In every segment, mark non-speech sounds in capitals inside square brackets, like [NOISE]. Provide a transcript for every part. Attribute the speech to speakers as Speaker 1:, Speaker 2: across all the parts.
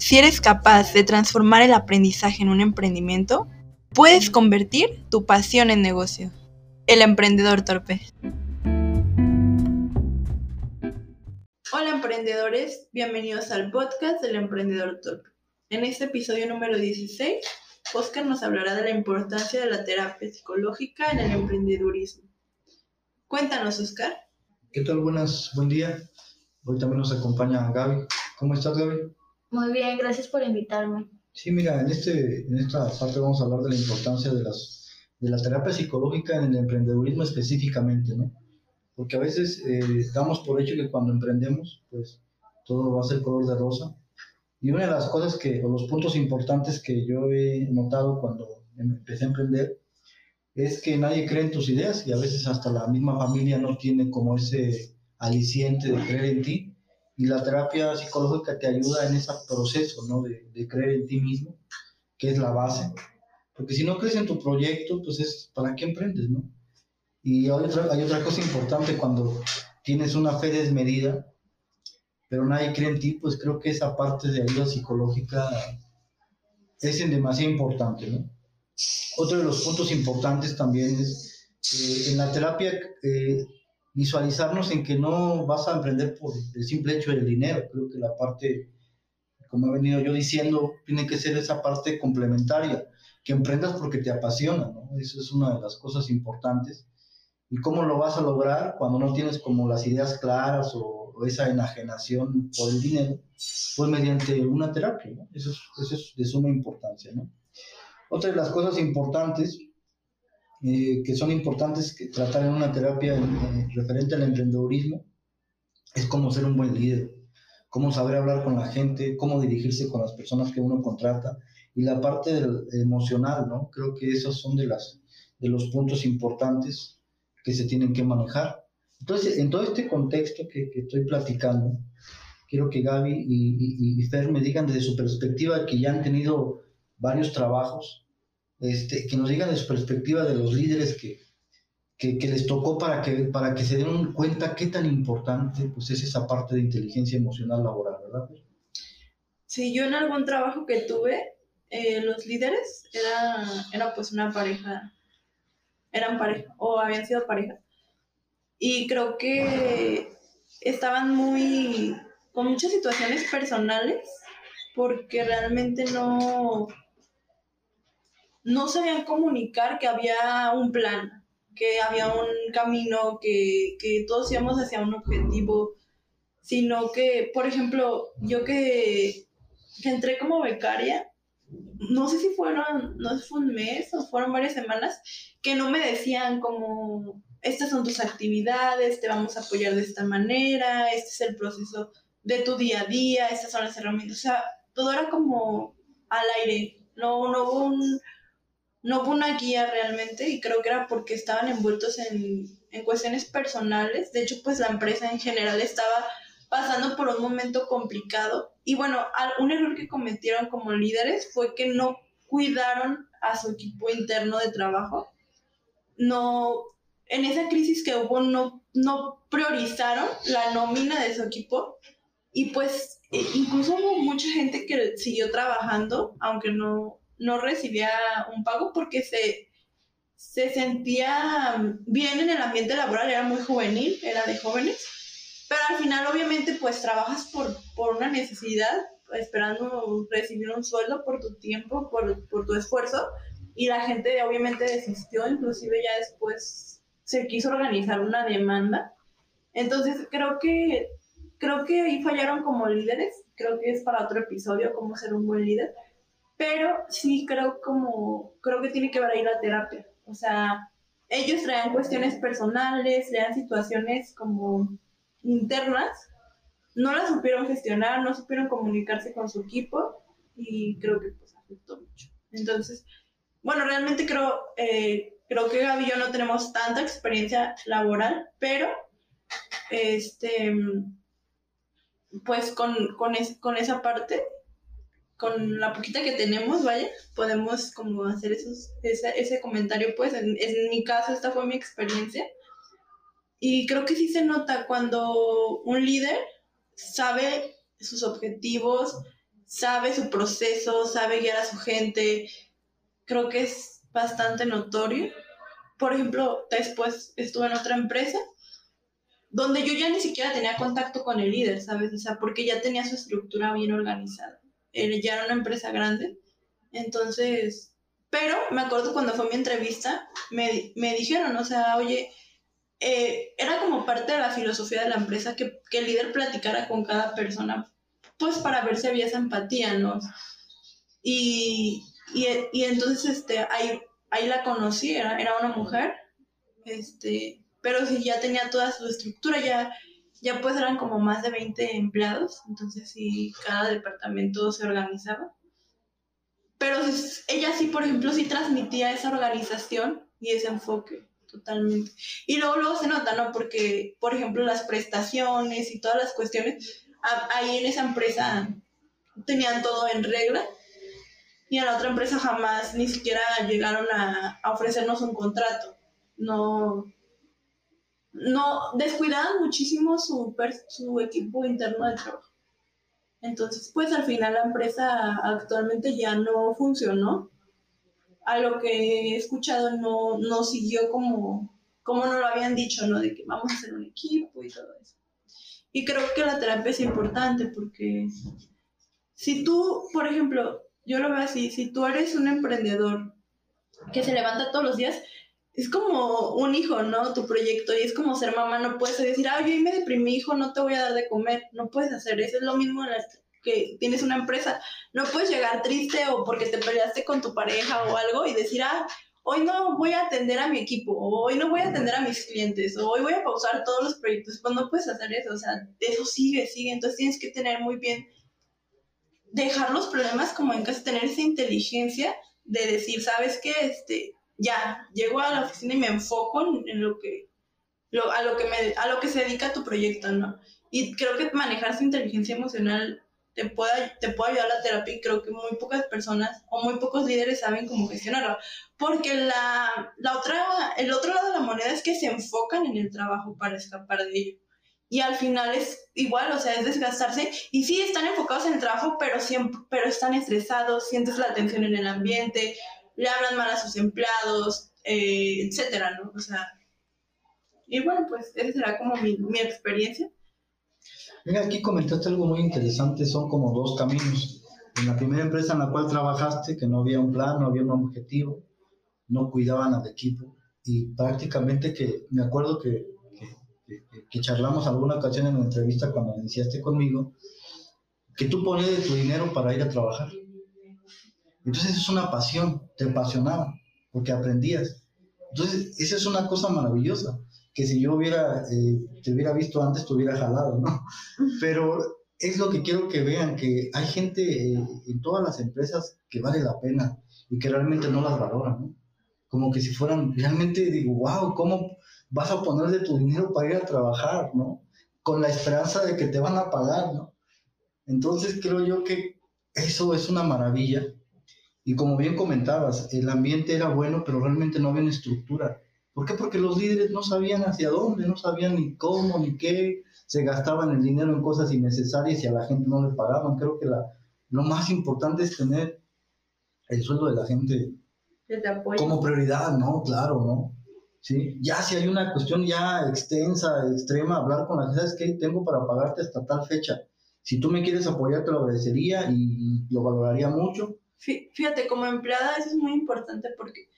Speaker 1: Si eres capaz de transformar el aprendizaje en un emprendimiento, puedes convertir tu pasión en negocio. El emprendedor torpe. Hola emprendedores, bienvenidos al podcast del emprendedor torpe. En este episodio número 16, Oscar nos hablará de la importancia de la terapia psicológica en el emprendedurismo. Cuéntanos, Oscar.
Speaker 2: ¿Qué tal? Buenas, buen día. Hoy también nos acompaña Gaby. ¿Cómo estás, Gaby?
Speaker 3: Muy bien, gracias por invitarme.
Speaker 2: Sí, mira, en, este, en esta parte vamos a hablar de la importancia de, las, de la terapia psicológica en el emprendedurismo específicamente, ¿no? Porque a veces eh, damos por hecho que cuando emprendemos, pues todo va a ser color de rosa. Y una de las cosas que, o los puntos importantes que yo he notado cuando empecé a emprender, es que nadie cree en tus ideas y a veces hasta la misma familia no tiene como ese aliciente de creer en ti y la terapia psicológica te ayuda en ese proceso, ¿no? De, de, creer en ti mismo, que es la base. Porque si no crees en tu proyecto, pues es para qué emprendes, ¿no? Y hay otra, hay otra cosa importante cuando tienes una fe desmedida, pero nadie cree en ti, pues creo que esa parte de ayuda psicológica es en demasiado importante, ¿no? Otro de los puntos importantes también es, eh, en la terapia, eh, visualizarnos en que no vas a emprender por el simple hecho del dinero. Creo que la parte, como he venido yo diciendo, tiene que ser esa parte complementaria, que emprendas porque te apasiona, ¿no? Eso es una de las cosas importantes. ¿Y cómo lo vas a lograr cuando no tienes como las ideas claras o, esa enajenación por el dinero? Pues mediante una terapia, ¿no? Eso es, eso es de suma importancia, ¿no? Otra de las cosas importantes eh, que son importantes que tratar en una terapia referente al emprendedurismo es cómo ser un buen líder, cómo saber hablar con la gente, cómo dirigirse con las personas que uno contrata y la parte del, emocional, ¿no? Creo que esos son de, las, de los puntos importantes que se tienen que manejar. Entonces, en todo este contexto que, que estoy platicando, quiero que Gaby y, y, y Fer me digan desde su perspectiva que ya han tenido varios trabajos, este, que nos digan de su perspectiva de los líderes que, que, que, les tocó para que, para que se den cuenta qué tan importante pues, es esa parte de inteligencia emocional laboral, ¿verdad?
Speaker 1: Sí, yo en algún trabajo que tuve, eh, los líderes era, era pues una pareja, eran pareja o habían sido pareja. Y creo que estaban muy, con muchas situaciones personales, porque realmente no, no sabían comunicar que había un plan, que había un camino, que, que todos íbamos hacia un objetivo, sino que, por ejemplo, yo que, entré como becaria, no sé si fueron, no sé fue un mes o fueron varias semanas, que no me decían como, estas son tus actividades, te vamos a apoyar de esta manera, este es el proceso de tu día a día, estas son las herramientas, o sea, todo era como al aire, no, no hubo un, no hubo una guía realmente y creo que era porque estaban envueltos en, en cuestiones personales. De hecho, pues la empresa en general estaba pasando por un momento complicado. Y bueno, un error que cometieron como líderes fue que no cuidaron a su equipo interno de trabajo. No, en esa crisis que hubo, no, no priorizaron la nómina de su equipo. Y pues e, incluso hubo mucha gente que siguió trabajando, aunque no, no recibía un pago porque se, se sentía bien en el ambiente laboral, era muy juvenil, era de jóvenes, pero al final obviamente pues trabajas por, por una necesidad, esperando recibir un sueldo por tu tiempo, por, por tu esfuerzo, y la gente obviamente desistió, inclusive ya después se quiso organizar una demanda. Entonces creo que creo que ahí fallaron como líderes, creo que es para otro episodio cómo ser un buen líder, pero sí creo como, creo que tiene que ver ahí la terapia. O sea, ellos traían cuestiones personales, traían situaciones como internas, no las supieron gestionar, no supieron comunicarse con su equipo y creo que pues afectó mucho. Entonces, bueno, realmente creo, eh, creo que Gaby y yo no tenemos tanta experiencia laboral, pero este, pues con, con, con esa parte con la poquita que tenemos, vaya, podemos como hacer esos, ese, comentario, pues en, en, mi caso esta fue mi experiencia. Y creo que sí se nota cuando un líder sabe sus objetivos, sabe su proceso, sabe guiar a su gente. Creo que es bastante notorio. Por ejemplo, después estuve en otra empresa donde yo ya ni siquiera tenía contacto con el líder, ¿sabes? O sea, porque ya tenía su estructura bien organizada. Ya era una empresa grande. Entonces, pero me acuerdo cuando fue mi entrevista, me, me dijeron, o sea, oye, eh, era como parte de la filosofía de la empresa que, que, el líder platicara con cada persona, pues para ver si había esa empatía, ¿no? Y, y, y entonces este, ahí, ahí la conocí, era, era una mujer, este, pero sí ya tenía toda su estructura, ya, ya pues eran como más de 20 empleados, entonces sí, cada departamento se organizaba. Pero ella sí, por ejemplo, sí transmitía esa organización y ese enfoque totalmente. Y luego, luego se nota, ¿no? Porque, por ejemplo, las prestaciones y todas las cuestiones, ahí en esa empresa tenían todo en regla y en la otra empresa jamás ni siquiera llegaron a, a ofrecernos un contrato. No, no descuidaban muchísimo su, su equipo interno de trabajo. Entonces, pues al final la empresa actualmente ya no funcionó. A lo que he escuchado no, no siguió como, como nos lo habían dicho, ¿no? De que vamos a hacer un equipo y todo eso. Y creo que la terapia es importante porque si tú, por ejemplo, yo lo veo así, si tú eres un emprendedor que se levanta todos los días, es como un hijo, ¿no? Tu proyecto, y es como ser mamá, no puedes decir, ay, yo me deprimí, hijo, no te voy a dar de comer, no puedes hacer eso, es lo mismo que tienes una empresa, no puedes llegar triste o porque te peleaste con tu pareja o algo y decir, ah, hoy no voy a atender a mi equipo, o hoy no voy a atender a mis clientes, o hoy voy a pausar todos los proyectos, pues no puedes hacer eso, o sea, eso sigue, sigue, entonces tienes que tener muy bien, dejar los problemas como en casa, tener esa inteligencia de decir, ¿sabes qué? Este, ya, llego a la oficina y me enfoco en, lo que, lo, a, lo que me, a lo que se dedica tu proyecto, ¿no? Y creo que manejar su inteligencia emocional te puede, te puede ayudar la terapia y creo que muy pocas personas o muy pocos líderes saben cómo gestionarlo. Porque la, la otra, el otro lado de la moneda es que se enfocan en el trabajo para escapar de ello. Y al final es igual, o sea, es desgastarse. Y sí, están enfocados en el trabajo, pero, siempre, pero están estresados, sientes la tensión en el ambiente, le hablan mal a sus empleados, eh, etcétera, ¿no? O sea, y bueno, pues esa será como mi, experiencia.
Speaker 2: Mira, aquí comentaste algo muy interesante, son como dos caminos. En la primera empresa en la cual trabajaste, que no había un plan, no había un objetivo, no cuidaban al equipo y prácticamente que me acuerdo que, que, que charlamos alguna ocasión en la entrevista cuando iniciaste conmigo, que tú ponías de tu dinero para ir a trabajar entonces es una pasión, te apasionaba, porque aprendías. Entonces, esa es una cosa maravillosa, que si yo hubiera, eh, te hubiera visto antes, te hubiera jalado, ¿no? [LAUGHS] Pero es lo que quiero que vean, que hay gente eh, en todas las empresas que vale la pena y que realmente no las valoran, ¿no? Como que si fueran, realmente digo, wow, ¿cómo vas a poner de tu dinero para ir a trabajar, ¿no? Con la esperanza de que te van a pagar, ¿no? Entonces creo yo que eso es una maravilla y como bien comentabas, el ambiente era bueno, pero realmente no había una estructura. ¿Por qué? Porque los líderes no sabían hacia dónde, no sabían ni cómo, ni qué, se gastaban el dinero en cosas innecesarias y a la gente no le pagaban. Creo que la, lo más importante es tener el sueldo de la gente como prioridad, ¿no? Claro, ¿no? ¿Sí? Ya si hay una cuestión ya extensa, extrema, hablar con la gente, ¿sabes qué? Tengo para pagarte hasta tal fecha. Si tú me quieres apoyar, te lo agradecería y lo valoraría mucho
Speaker 1: Fíjate, como empleada eso es muy importante porque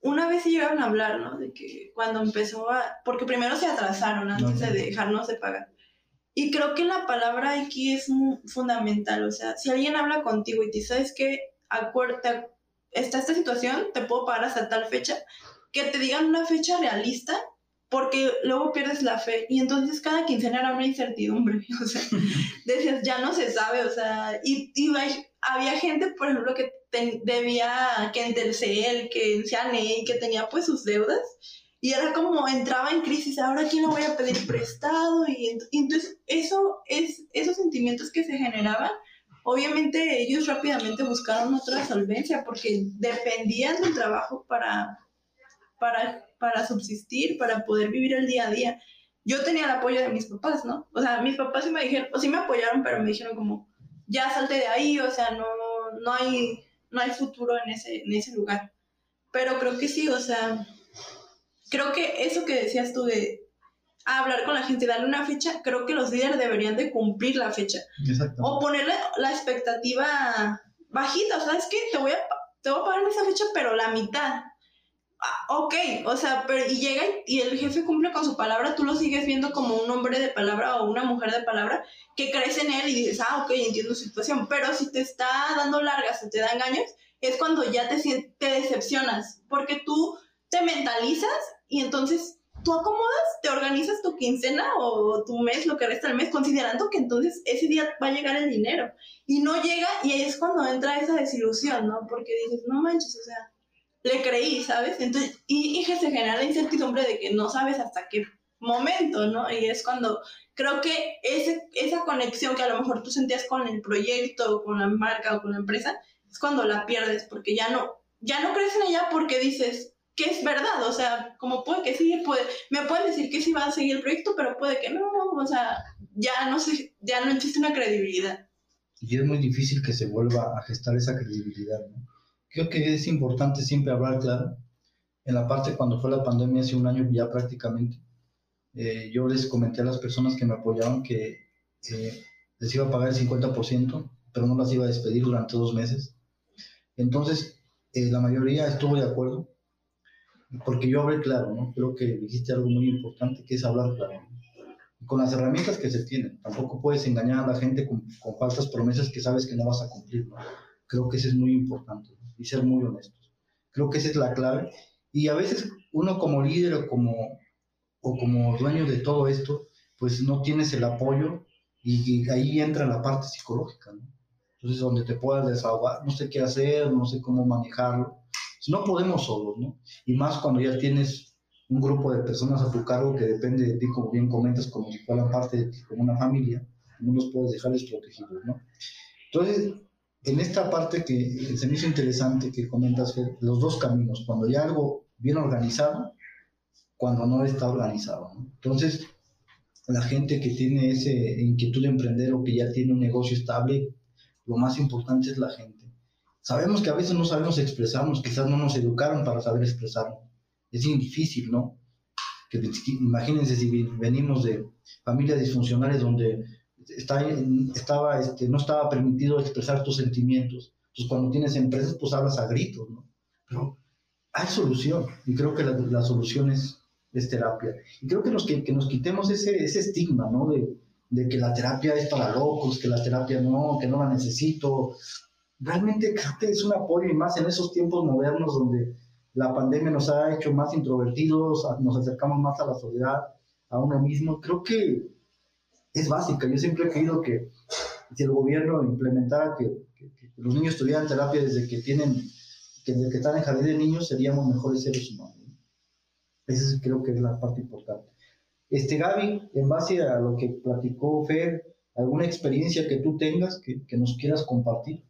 Speaker 1: una vez llegaron a hablar, ¿no? De que cuando empezó a... Porque primero se atrasaron antes de dejarnos de pagar. Y creo que la palabra aquí es fundamental. O sea, si alguien habla contigo y te sabes que acuerda, está esta situación, te puedo pagar hasta tal fecha, que te digan una fecha realista, porque luego pierdes la fe. Y entonces cada quincena era una incertidumbre. [LAUGHS] O sea, [LAUGHS] decías, ya no se sabe, o sea, y, y había gente, por ejemplo, que debía, que en Telcel, que en CNE, que tenía pues sus deudas, y era como entraba en crisis, ahora quién lo voy a pedir prestado, y, entonces eso es, esos sentimientos que se generaban, obviamente ellos rápidamente buscaron otra solvencia, porque dependían del trabajo para, para, para subsistir, para poder vivir el día a día. Yo tenía el apoyo de mis papás, ¿no? O sea, mis papás sí me dijeron, o sí me apoyaron, pero me dijeron como, ya salte de ahí, o sea, no, no, hay, no hay futuro en ese, en ese lugar. Pero creo que sí, o sea, creo que eso que decías tú de hablar con la gente, darle una fecha, creo que los líderes deberían de cumplir la fecha. O ponerle la expectativa bajita, ¿sabes qué? Te voy a, te voy a pagar esa fecha, pero la mitad. Ok, o sea, pero y llega y, el jefe cumple con su palabra, tú lo sigues viendo como un hombre de palabra o una mujer de palabra que crees en él y dices, ah, ok, entiendo su situación, pero si te está dando largas o te da engaños, es cuando ya te, te decepcionas, porque tú te mentalizas y entonces tú acomodas, te organizas tu quincena o tu mes, lo que resta del mes, considerando que entonces ese día va a llegar el dinero. Y no llega y ahí es cuando entra esa desilusión, ¿no? Porque dices, no manches, o sea, le creí, ¿sabes? Entonces, y, y se genera la incertidumbre de que no sabes hasta qué momento, ¿no? Y es cuando creo que ese, esa conexión que a lo mejor tú sentías con el proyecto, con la marca o con la empresa, es cuando la pierdes, porque ya no, ya no crees en ella porque dices que es verdad, o sea, como puede que sí, puede, me pueden decir que sí va a seguir el proyecto, pero puede que no, o sea, ya no sé, ya no existe una credibilidad.
Speaker 2: Y es muy difícil que se vuelva a gestar esa credibilidad, ¿no? Creo que es importante siempre hablar claro. En la parte cuando fue la pandemia, hace un año ya prácticamente, eh, yo les comenté a las personas que me apoyaban que eh, les iba a pagar el 50%, pero no las iba a despedir durante dos meses. Entonces, eh, la mayoría estuvo de acuerdo, porque yo hablé claro, ¿no? Creo que dijiste algo muy importante, que es hablar claro. Con las herramientas que se tienen, tampoco puedes engañar a la gente con, con falsas promesas que sabes que no vas a cumplir, ¿no? Creo que eso es muy importante y ser muy honestos. Creo que esa es la clave. Y a veces uno como líder o como, o como dueño de todo esto, pues no tienes el apoyo y, ahí entra la parte psicológica, ¿no? Entonces, donde te puedas desahogar, no sé qué hacer, no sé cómo manejarlo. No podemos solos, ¿no? Y más cuando ya tienes un grupo de personas a tu cargo que depende de ti, como bien comentas, como si fueran parte de ti, como una familia, no los puedes dejar desprotegidos, ¿no? Entonces, en esta parte que se me hizo interesante que comentas, los dos caminos, cuando hay algo bien organizado, cuando no está organizado. Entonces, la gente que tiene esa inquietud de emprender o que ya tiene un negocio estable, lo más importante es la gente. Sabemos que a veces no sabemos expresarnos, quizás no nos educaron para saber expresarnos. Es difícil, ¿no? Que, imagínense si venimos de familias disfuncionales donde estaba, este, no estaba permitido expresar tus sentimientos. Entonces, cuando tienes empresas, pues hablas a gritos, ¿no? Pero hay solución, y creo que la, la solución es, es, terapia. Y creo que nos, que, que nos quitemos ese, ese estigma, ¿no? De, de que la terapia es para locos, que la terapia no, que no la necesito. Realmente creo que es un apoyo, y más en esos tiempos modernos donde la pandemia nos ha hecho más introvertidos, nos acercamos más a la soledad, a uno mismo. Creo que es básica. Yo siempre he creído que si el gobierno implementara que, los niños tuvieran terapia desde que tienen, que desde que están en jardín de niños, seríamos mejores seres humanos. Esa creo que es la parte importante. Este, Gaby, en base a lo que platicó Fer, ¿alguna experiencia que tú tengas que, que nos quieras compartir?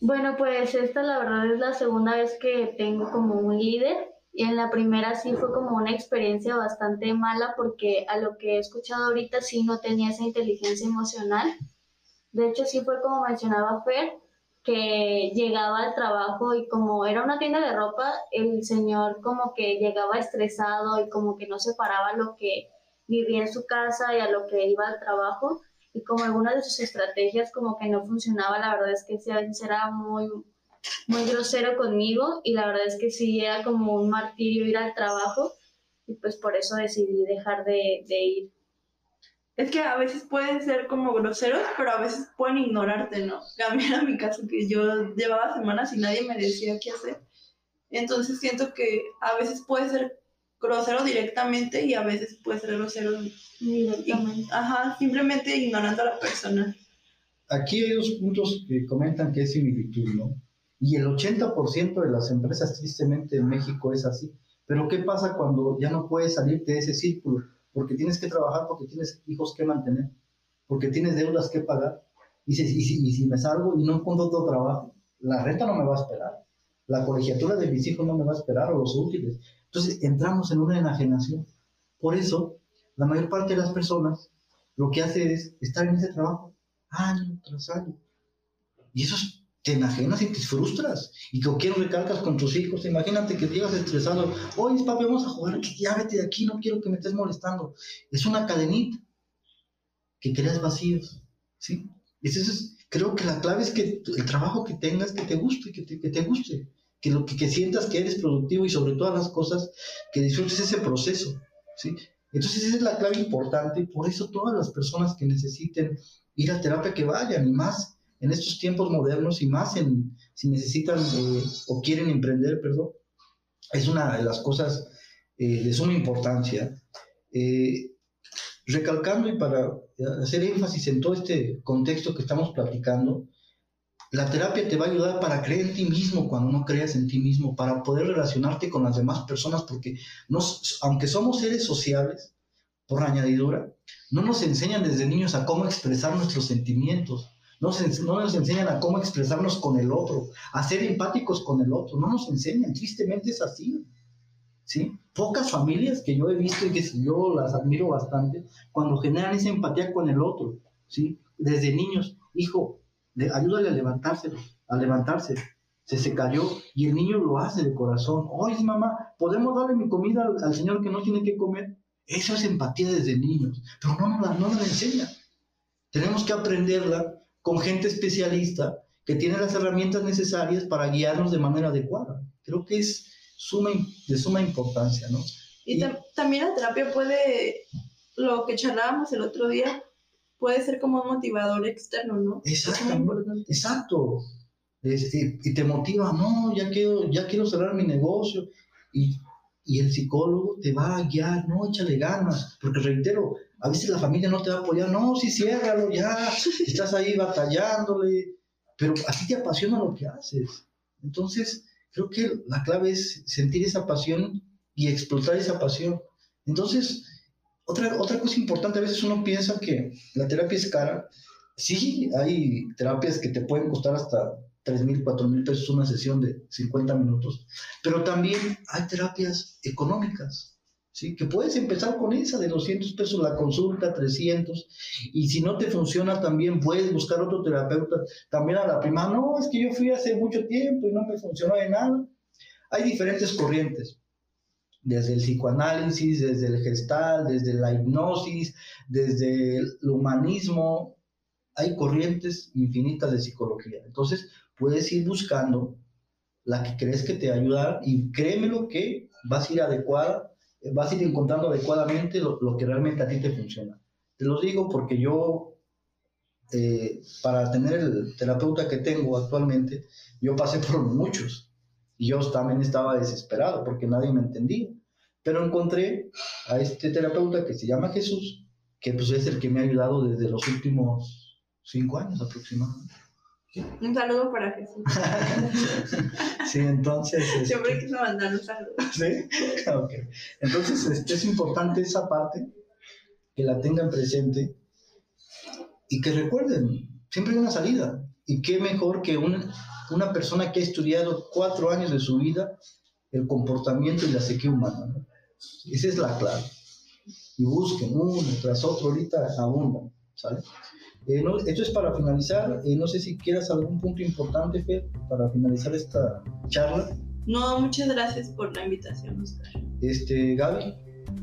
Speaker 3: Bueno, pues esta la verdad es la segunda vez que tengo como un líder y en la primera sí fue como una experiencia bastante mala porque a lo que he escuchado ahorita sí no tenía esa inteligencia emocional. De hecho sí fue como mencionaba Fer, que llegaba al trabajo y como era una tienda de ropa, el señor como que llegaba estresado y como que no separaba lo que vivía en su casa y a lo que iba al trabajo y como algunas de sus estrategias como que no funcionaba, la verdad es que sí, a era muy muy grosero conmigo y la verdad es que sí era como un martirio ir al trabajo y pues por eso decidí dejar de, ir.
Speaker 1: Es que a veces pueden ser como groseros, pero a veces pueden ignorarte, ¿no? A mi caso, que yo llevaba semanas y nadie me decía qué hacer. Entonces siento que a veces puede ser grosero directamente y a veces puede ser grosero
Speaker 3: directamente.
Speaker 1: ajá, simplemente ignorando a la persona.
Speaker 2: Aquí hay dos puntos que comentan que es similitud, ¿no? Y el 80% de las empresas, tristemente, en México es así. Pero ¿qué pasa cuando ya no puedes salir de ese círculo? Porque tienes que trabajar, porque tienes hijos que mantener, porque tienes deudas que pagar. Y si, y si, me salgo y no encuentro otro trabajo, la renta no me va a esperar, la colegiatura de mis hijos no me va a esperar, o los útiles. Entonces entramos en una enajenación. Por eso, la mayor parte de las personas lo que hace es estar en ese trabajo año tras año. Y eso te enajenas y te frustras. Y que quiero recalcas con tus hijos. Imagínate que llegas estresado. Oye, papi, vamos a jugar. Ya vete de aquí, no quiero que me estés molestando. Es una cadenita que creas vacíos. ¿sí? es, creo que la clave es que el trabajo que tengas, que te guste, que te, que te guste. Que, lo, que, que sientas que eres productivo y sobre todas las cosas, que disfrutes ese proceso. ¿sí? Entonces esa es la clave importante. Por eso todas las personas que necesiten ir a terapia que vayan y más en estos tiempos modernos y más en, si necesitan eh, o quieren emprender, perdón, es una de las cosas eh, de suma importancia. Eh, recalcando y para hacer énfasis en todo este contexto que estamos platicando, la terapia te va a ayudar para creer en ti mismo cuando no creas en ti mismo, para poder relacionarte con las demás personas, porque nos, aunque somos seres sociales, por añadidura, no nos enseñan desde niños a cómo expresar nuestros sentimientos, no, no, nos enseñan a cómo expresarnos con el otro, a ser empáticos con el otro, no nos enseñan, tristemente es así. ¿sí? Pocas familias que yo he visto y que yo las admiro bastante, cuando generan esa empatía con el otro, ¿sí? desde niños, hijo, ayúdale a levantarse, a levantarse, se se cayó y el niño lo hace de corazón. Oye, mamá, ¿podemos darle mi comida al, señor que no tiene que comer? Eso es empatía desde niños, pero no nos la, no la enseña. Tenemos que aprenderla con gente especialista que tiene las herramientas necesarias para guiarnos de manera adecuada. Creo que es suma, de suma importancia, ¿no?
Speaker 1: Y, también la terapia puede, lo que charlábamos el otro día, puede ser como un motivador externo, ¿no?
Speaker 2: Exacto. Exacto. y, te motiva, no, ya quiero, ya quiero cerrar mi negocio. Y, y el psicólogo te va a guiar, no, échale ganas. Porque reitero, a veces la familia no te va a apoyar, no, sí, ciérralo ya, [LAUGHS] estás ahí batallándole, pero a ti te apasiona lo que haces. Entonces, creo que la clave es sentir esa pasión y explotar esa pasión. Entonces, otra, otra cosa importante, a veces uno piensa que la terapia es cara. Sí, hay terapias que te pueden costar hasta 3 mil, 4 mil pesos una sesión de 50 minutos, pero también hay terapias económicas. ¿sí? Que puedes empezar con esa de 200 pesos la consulta, 300, y si no te funciona también puedes buscar otro terapeuta. También a la prima, no, es que yo fui hace mucho tiempo y no me funcionó de nada. Hay diferentes corrientes, desde el psicoanálisis, desde el gestal, desde la hipnosis, desde el humanismo, hay corrientes infinitas de psicología. Entonces, puedes ir buscando la que crees que te va a ayudar y créeme lo que vas a ir adecuada vas a ir encontrando adecuadamente lo, que realmente a ti te funciona. Te lo digo porque yo, eh, para tener el terapeuta que tengo actualmente, yo pasé por muchos y yo también estaba desesperado porque nadie me entendía. Pero encontré a este terapeuta que se llama Jesús, que pues es el que me ha ayudado desde los últimos cinco años aproximadamente.
Speaker 1: Un saludo para Jesús. [LAUGHS]
Speaker 2: sí, entonces.
Speaker 1: Siempre este, quiso mandar un saludo.
Speaker 2: Sí, [LAUGHS] ok. Entonces, este, es importante esa parte, que la tengan presente y que recuerden, siempre hay una salida. Y qué mejor que una, una persona que ha estudiado cuatro años de su vida el comportamiento y la sequía humana. ¿no? Esa es la clave. Y busquen uno tras otro, ahorita abundan. ¿sale? Eh, esto es para finalizar. Eh, no sé si quieras algún punto importante, Fer, para finalizar esta charla.
Speaker 1: No, muchas gracias por la invitación, Oscar.
Speaker 2: Este, Gaby.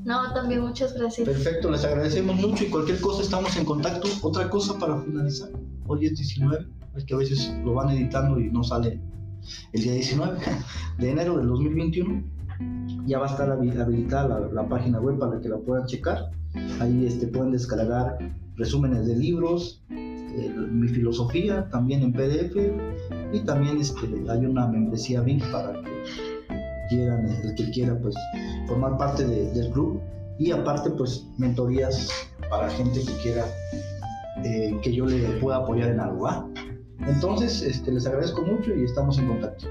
Speaker 3: No, también muchas gracias.
Speaker 2: Perfecto, les agradecemos mucho y cualquier cosa estamos en contacto. Otra cosa para finalizar. Hoy es 19, es que a veces lo van editando y no sale el día 19 de enero del 2021. Ya va a estar habilitada la, la página web para que la puedan checar. Ahí este, pueden descargar resúmenes de libros, mi filosofía también en PDF y también este, hay una membresía VIP para que quieran, el que quiera pues formar parte del club y aparte pues mentorías para gente que quiera eh, que yo le pueda apoyar en algo. Entonces este, les agradezco mucho y estamos en contacto.